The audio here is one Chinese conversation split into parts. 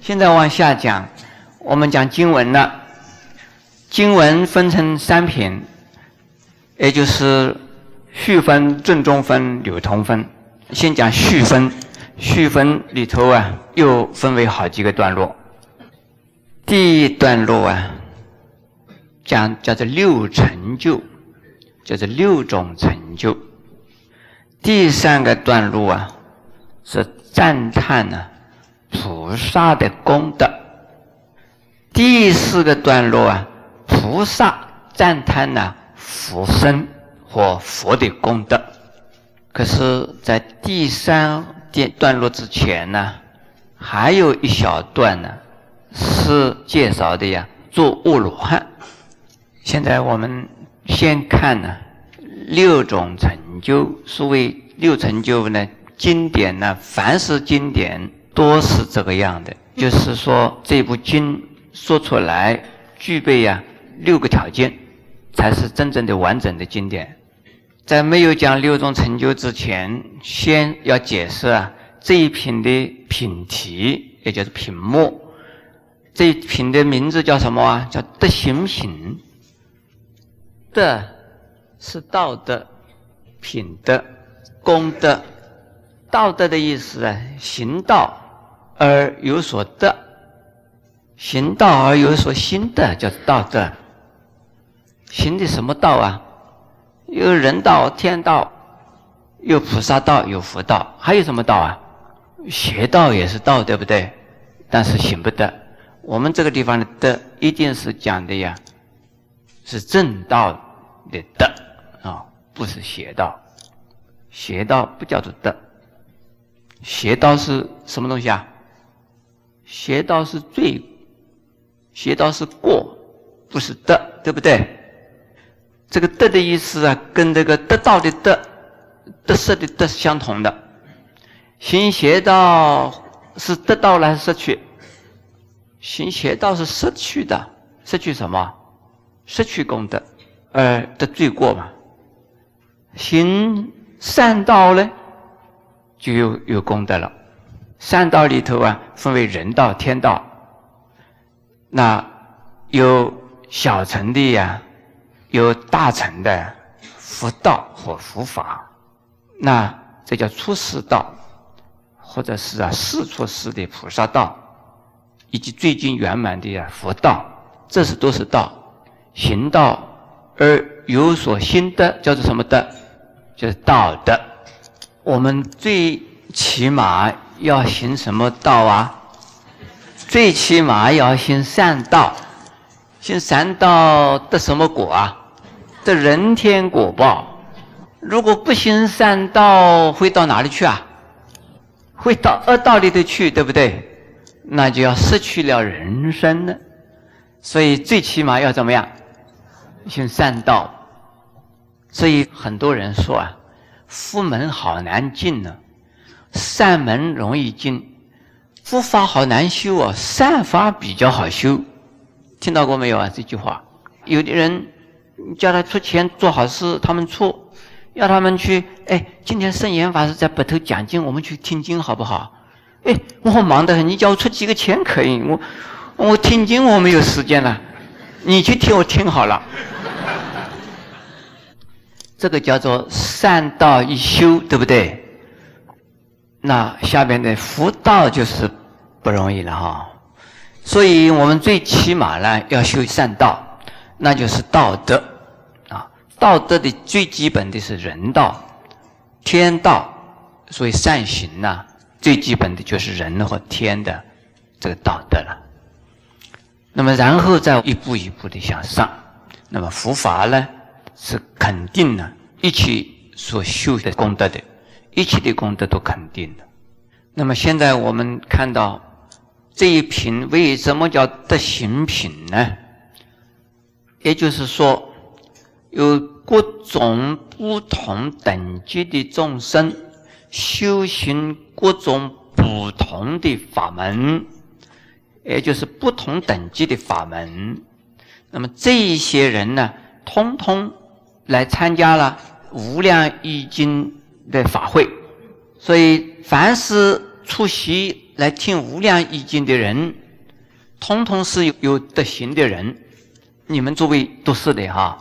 现在往下讲，我们讲经文了。经文分成三品，也就是序分、正中分、流通分。先讲序分，序分里头啊，又分为好几个段落。第一段落啊，讲叫做六成就，叫做六种成就。第三个段落啊，是赞叹呢菩萨的功德。第四个段落啊，菩萨赞叹呢佛身或佛的功德。可是，在第三段段落之前呢，还有一小段呢。是介绍的呀，做阿罗汉。现在我们先看呢，六种成就。所谓六成就呢，经典呢，凡是经典都是这个样的。就是说，这部经说出来具备呀六个条件，才是真正的完整的经典。在没有讲六种成就之前，先要解释啊这一品的品题，也就是品目。这一品的名字叫什么啊？叫德行品。德是道德、品德、功德。道德的意思啊，行道而有所得，行道而有所心得，叫道德。行的什么道啊？有人道、天道，有菩萨道，有佛道，还有什么道啊？邪道也是道，对不对？但是行不得。我们这个地方的德，一定是讲的呀，是正道的德啊，不是邪道。邪道不叫做德，邪道是什么东西啊？邪道是罪，邪道是过，不是德，对不对？这个德的意思啊，跟这个得道的德、得失的得是相同的。行邪道是得到了还是失去？行邪道是失去的，失去什么？失去功德，而得罪过嘛。行善道呢，就有有功德了。善道里头啊，分为人道、天道。那有小乘的呀，有大乘的佛道或佛法。那这叫出世道，或者是啊世出世的菩萨道。以及最近圆满的呀佛道，这是都是道，行道而有所心得，叫做什么德？就是道德。我们最起码要行什么道啊？最起码要行善道，行善道得什么果啊？得人天果报。如果不行善道，会到哪里去啊？会到恶道里头去，对不对？那就要失去了人生了，所以最起码要怎么样？行善道。所以很多人说啊，佛门好难进呢，善门容易进，佛法好难修啊，善法比较好修。听到过没有啊？这句话，有的人叫他出钱做好事，他们出，要他们去，哎，今天圣严法师在北头讲经，我们去听经好不好？哎，我忙得很，你叫我出几个钱可以？我我听经我没有时间了，你去听我听好了。这个叫做善道一修，对不对？那下边的福道就是不容易了哈。所以我们最起码呢要修善道，那就是道德啊。道德的最基本的是人道、天道，所以善行呢。最基本的就是人和天的这个道德了。那么，然后再一步一步的向上。那么，佛法呢，是肯定的，一起所修的功德的，一切的功德都肯定的。那么，现在我们看到这一品为什么叫德行品呢？也就是说，有各种不同等级的众生。修行各种不同的法门，也就是不同等级的法门。那么这一些人呢，通通来参加了无量易经的法会。所以，凡是出席来听《无量易经》的人，通通是有有德行的人。你们诸位都是的哈。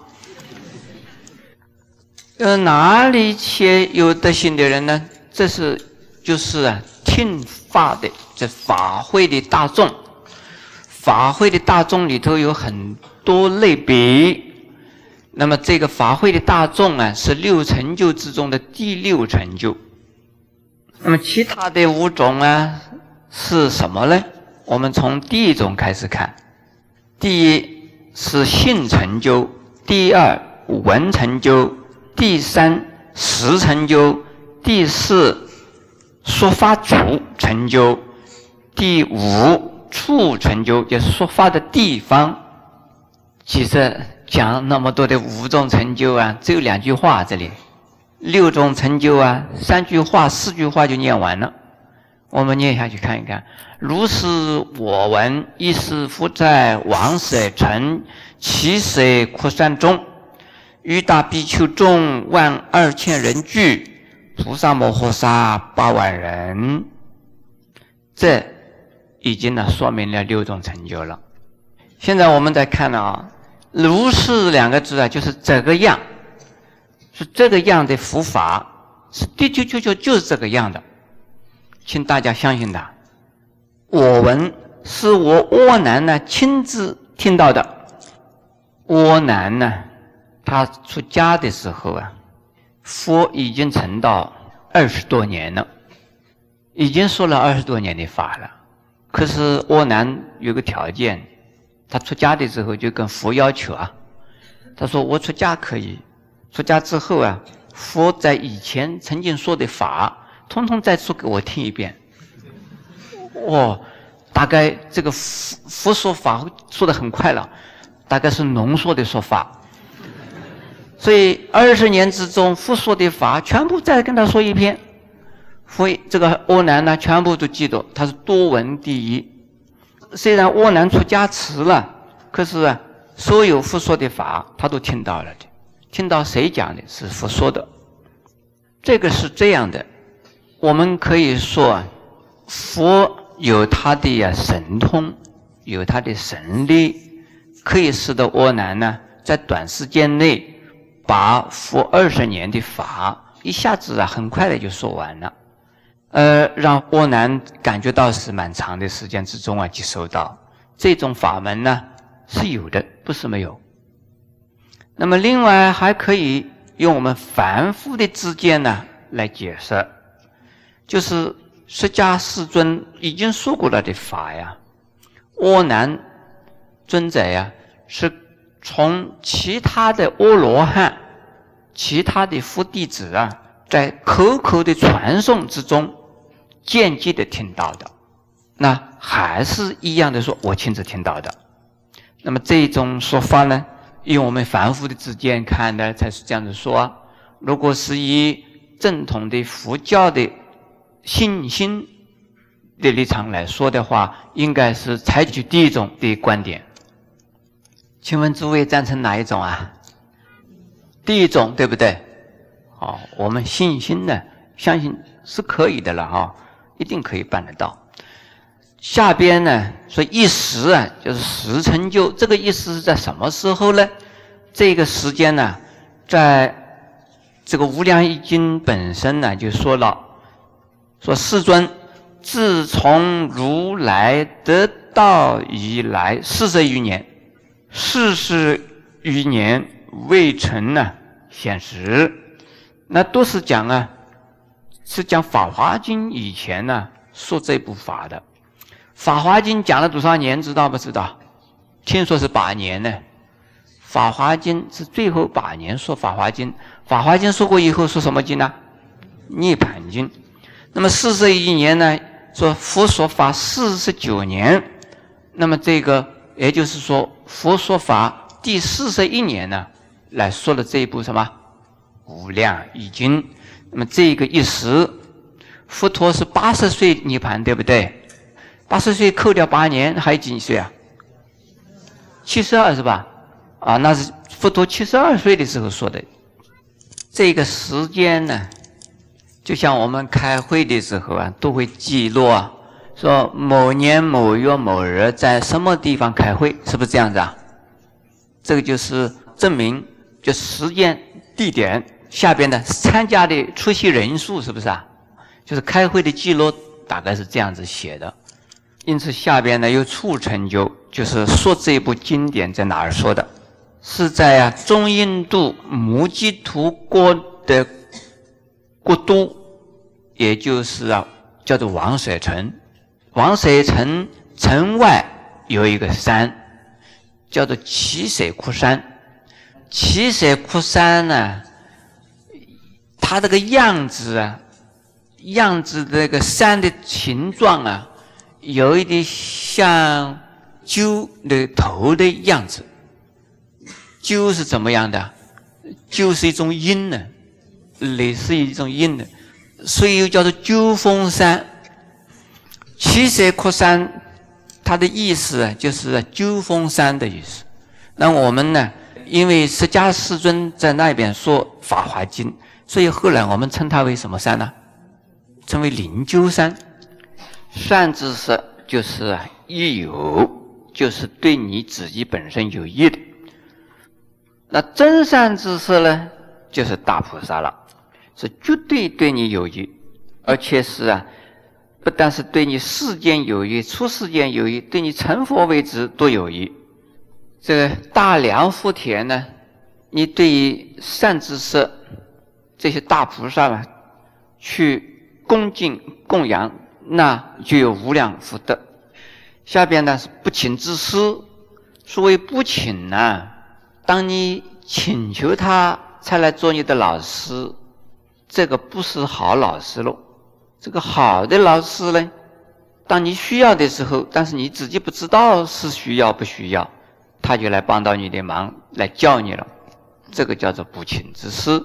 呃，哪里些有德行的人呢？这是就是啊，听法的这法会的大众。法会的大众里头有很多类别。那么这个法会的大众啊，是六成就之中的第六成就。那么其他的五种啊，是什么呢？我们从第一种开始看。第一是性成就，第二文成就，第三实成就，第四说法主成就，第五处成就，就是说法的地方。其实。讲那么多的五种成就啊，只有两句话这里，六种成就啊，三句话、四句话就念完了。我们念下去看一看。如是我闻，一是复在王舍城其舍扩山中，欲大比丘众万二千人聚，菩萨摩诃萨八万人。这已经呢说明了六种成就了。现在我们再看了啊。如是两个字啊，就是这个样，是这个样的佛法，是的确确确就是这个样的，请大家相信他。我闻是我窝囊呢亲自听到的。窝囊呢，他出家的时候啊，佛已经成道二十多年了，已经说了二十多年的法了。可是窝囊有个条件。他出家的时候就跟佛要求啊，他说我出家可以，出家之后啊，佛在以前曾经说的法，通通再说给我听一遍。哦，大概这个佛佛说法说的很快了，大概是浓缩的说法。所以二十年之中，佛说的法全部再跟他说一遍，佛这个欧南呢，全部都记得，他是多闻第一。虽然窝囊出家迟了，可是啊，所有佛说的法他都听到了的。听到谁讲的？是佛说的。这个是这样的，我们可以说，佛有他的呀神通，有他的神力，可以使得窝囊呢，在短时间内把佛二十年的法一下子啊，很快的就说完了。呃，让波南感觉到是蛮长的时间之中啊，接受到这种法门呢是有的，不是没有。那么另外还可以用我们凡夫的知见呢来解释，就是释迦世尊已经说过了的法呀，阿难尊者呀是从其他的阿罗汉、其他的佛弟子啊，在口口的传诵之中。间接的听到的，那还是一样的说，我亲自听到的。那么这种说法呢，用我们凡夫的之见看呢，才是这样子说。如果是以正统的佛教的信心的立场来说的话，应该是采取第一种的观点。请问诸位赞成哪一种啊？第一种对不对？哦，我们信心呢，相信是可以的了哈。一定可以办得到。下边呢说一时啊，就是时成就，这个意思是在什么时候呢？这个时间呢，在这个《无量易经》本身呢就说了，说世尊自从如来得道以来四十余年，四十余年未成呢显实，那都是讲啊。是讲《法华经》以前呢说这部法的，《法华经》讲了多少年？知道不知道？听说是八年呢。《法华经》是最后八年说《法华经》，《法华经》说过以后说什么经呢？《涅盘经》。那么四十一年呢？说佛说法四十九年，那么这个也就是说佛说法第四十一年呢，来说了这一部什么《无量易经》。那么这个一时，佛陀是八十岁涅盘，对不对？八十岁扣掉八年，还有几岁啊？七十二是吧？啊，那是佛陀七十二岁的时候说的。这个时间呢，就像我们开会的时候啊，都会记录啊，说某年某月某日在什么地方开会，是不是这样子啊？这个就是证明，就时间、地点下边的参加的出席人数，是不是啊？就是开会的记录大概是这样子写的。因此下边呢有促成就，就是说这部经典在哪儿说的？是在啊中印度摩基图国的国都，也就是啊叫做王舍城。王舍城城外有一个山，叫做奇舍库山。奇舍库山呢，它这个样子啊，样子的这个山的形状啊，有一点像鸠的头的样子。鸠是怎么样的？鸠是一种鹰呢，类似于一种鹰呢，所以又叫做鸠峰山。七色窟山，它的意思啊，就是鸠峰山的意思。那我们呢，因为释迦世尊在那边说《法华经》，所以后来我们称它为什么山呢？称为灵鹫山。善知识就是啊，益友，就是对你自己本身有益的。那真善知识呢，就是大菩萨了，是绝对对你有益，而且是啊。不但是对你世间有益，出世间有益，对你成佛为止都有益。这个大梁福田呢，你对于善知识这些大菩萨呢，去恭敬供养，那就有无量福德。下边呢是不请之师，所谓不请呢，当你请求他才来做你的老师，这个不是好老师喽。这个好的老师呢，当你需要的时候，但是你自己不知道是需要不需要，他就来帮到你的忙，来教你了。这个叫做不请之师。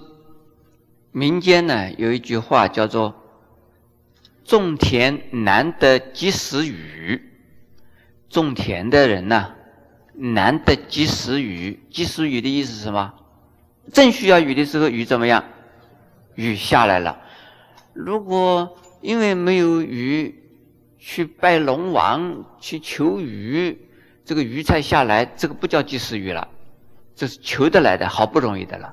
民间呢有一句话叫做“种田难得及时雨”，种田的人呢难得及时雨。及时雨的意思是什么？正需要雨的时候，雨怎么样？雨下来了。如果因为没有雨，去拜龙王去求雨，这个雨才下来，这个不叫及时雨了，这是求得来的，好不容易的了。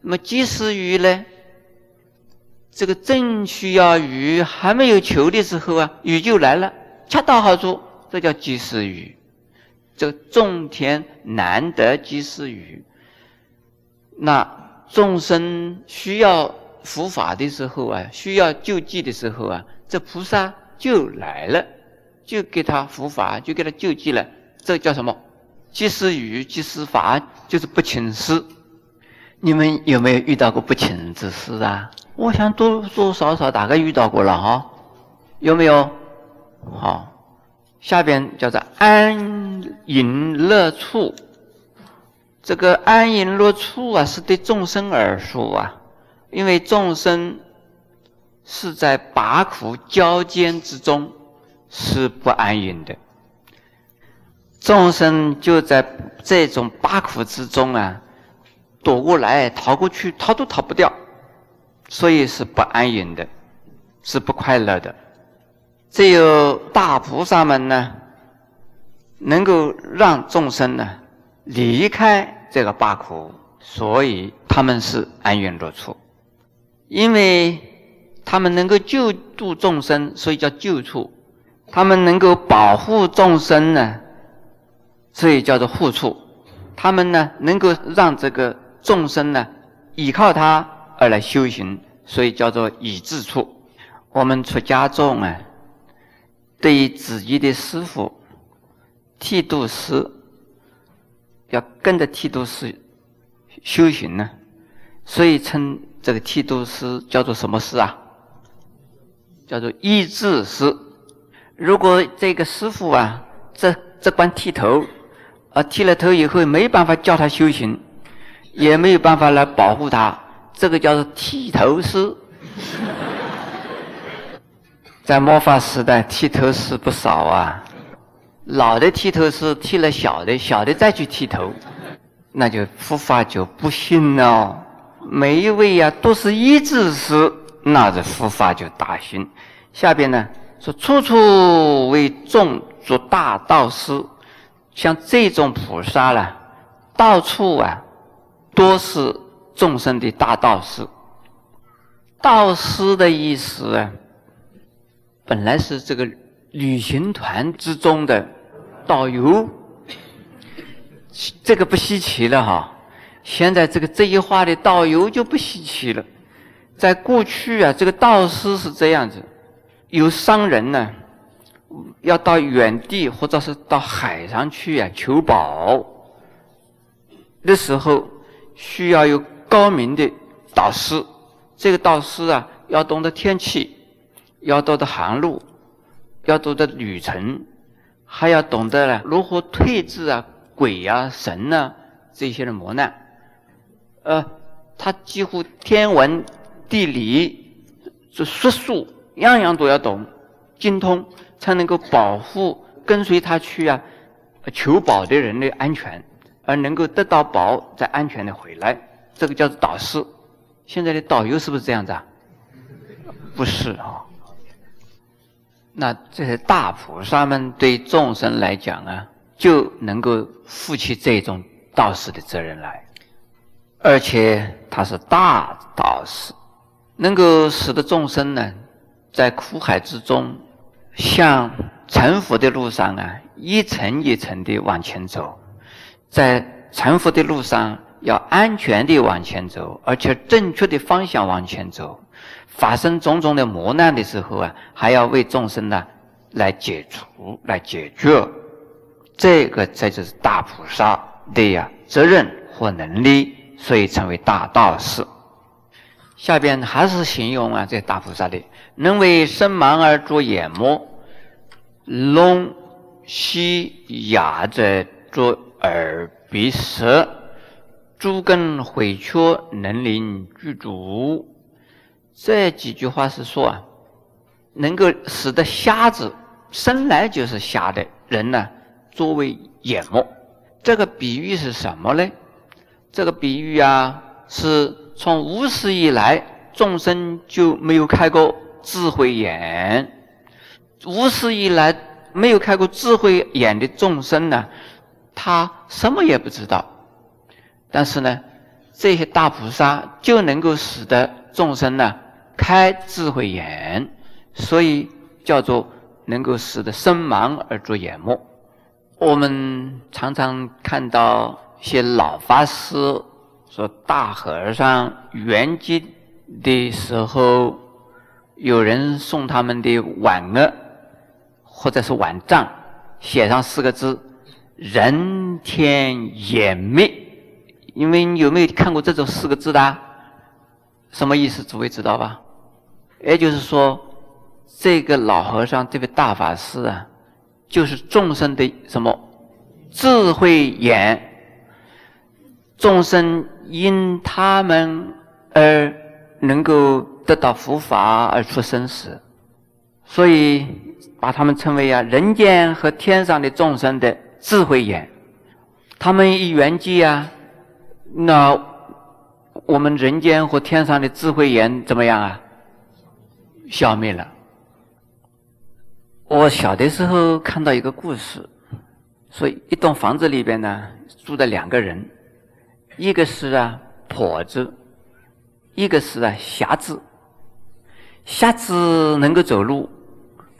那么及时雨呢？这个正需要雨，还没有求的时候啊，雨就来了，恰到好处，这叫及时雨。这个种田难得及时雨，那众生需要。佛法的时候啊，需要救济的时候啊，这菩萨就来了，就给他佛法，就给他救济了。这叫什么？及时雨，及时法，就是不请示。你们有没有遇到过不请之事啊？我想多多少少大概遇到过了哈，有没有？好，下边叫做安隐乐处。这个安隐乐处啊，是对众生而说啊。因为众生是在八苦交煎之中，是不安隐的。众生就在这种八苦之中啊，躲过来、逃过去，逃都逃不掉，所以是不安隐的，是不快乐的。只有大菩萨们呢，能够让众生呢离开这个八苦，所以他们是安隐乐处。因为他们能够救度众生，所以叫救处；他们能够保护众生呢，所以叫做护处；他们呢能够让这个众生呢依靠他而来修行，所以叫做以智处。我们出家众啊，对于自己的师傅剃度师，要跟着剃度师修行呢，所以称。这个剃度师叫做什么师啊？叫做医治师。如果这个师傅啊，这这管剃头，啊剃了头以后没办法教他修行，也没有办法来保护他，这个叫做剃头师。在末法时代，剃头师不少啊。老的剃头师剃了小的，小的再去剃头，那就佛法就不行了。每一位呀，都是一字师，那这佛法就大行。下边呢，说处处为众做大道师，像这种菩萨啦，到处啊多是众生的大道师。道师的意思啊，本来是这个旅行团之中的导游，这个不稀奇了哈。现在这个这一话的导游就不稀奇了。在过去啊，这个道士是这样子：有商人呢，要到远地或者是到海上去啊求宝的时候，需要有高明的导师。这个导师啊，要懂得天气，要懂得航路，要懂得旅程，还要懂得呢如何退治啊鬼啊神啊这些的磨难。呃，他几乎天文、地理、这术数样样都要懂，精通，才能够保护跟随他去啊求宝的人的安全，而能够得到宝再安全的回来。这个叫做导师。现在的导游是不是这样子啊？不是啊。那这些大菩萨们对众生来讲啊，就能够负起这种道士的责任来，而且他是大道士，能够使得众生呢，在苦海之中，向成佛的路上啊，一层一层的往前走，在成佛的路上。要安全地往前走，而且正确的方向往前走。发生种种的磨难的时候啊，还要为众生呢来解除、来解决。这个这就是大菩萨的呀责任和能力，所以称为大道士。下边还是形容啊，这大菩萨的能为身盲而作眼目，聋悉哑者作耳鼻舌。诸根毁缺，能临具足。这几句话是说啊，能够使得瞎子生来就是瞎的人呢，作为眼目。这个比喻是什么呢？这个比喻啊，是从无始以来众生就没有开过智慧眼。无始以来没有开过智慧眼的众生呢，他什么也不知道。但是呢，这些大菩萨就能够使得众生呢开智慧眼，所以叫做能够使得身盲而作眼目。我们常常看到一些老法师说，大和尚圆寂的时候，有人送他们的挽额或者是挽杖，写上四个字：人天眼灭。因为你有没有看过这种四个字的？什么意思？诸位知道吧？也就是说，这个老和尚这位大法师啊，就是众生的什么智慧眼，众生因他们而能够得到佛法而出生死，所以把他们称为啊人间和天上的众生的智慧眼，他们一圆寂啊。那我们人间和天上的智慧眼怎么样啊？消灭了。我小的时候看到一个故事，说一栋房子里边呢住着两个人，一个是啊跛子，一个是啊瞎子。瞎子能够走路，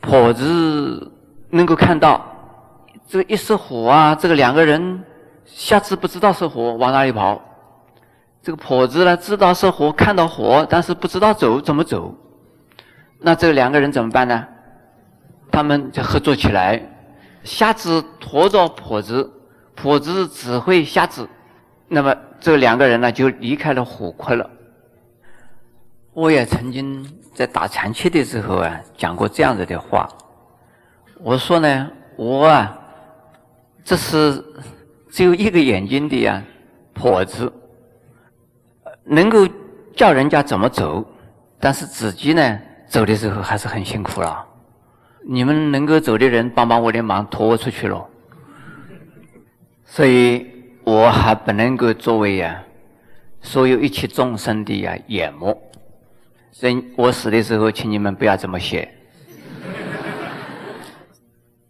跛子能够看到。这个一失火啊，这个两个人。瞎子不知道是火，往哪里跑？这个跛子呢，知道是火，看到火，但是不知道走怎么走。那这两个人怎么办呢？他们就合作起来，瞎子驮着跛子，跛子指挥瞎子。那么这两个人呢，就离开了火窟了。我也曾经在打禅期的时候啊，讲过这样子的话。我说呢，我啊，这是。只有一个眼睛的呀，跛子能够叫人家怎么走，但是自己呢走的时候还是很辛苦了。你们能够走的人帮帮我的忙，拖我出去喽。所以我还不能够作为呀所有一切众生的呀眼目。所以我死的时候，请你们不要这么写。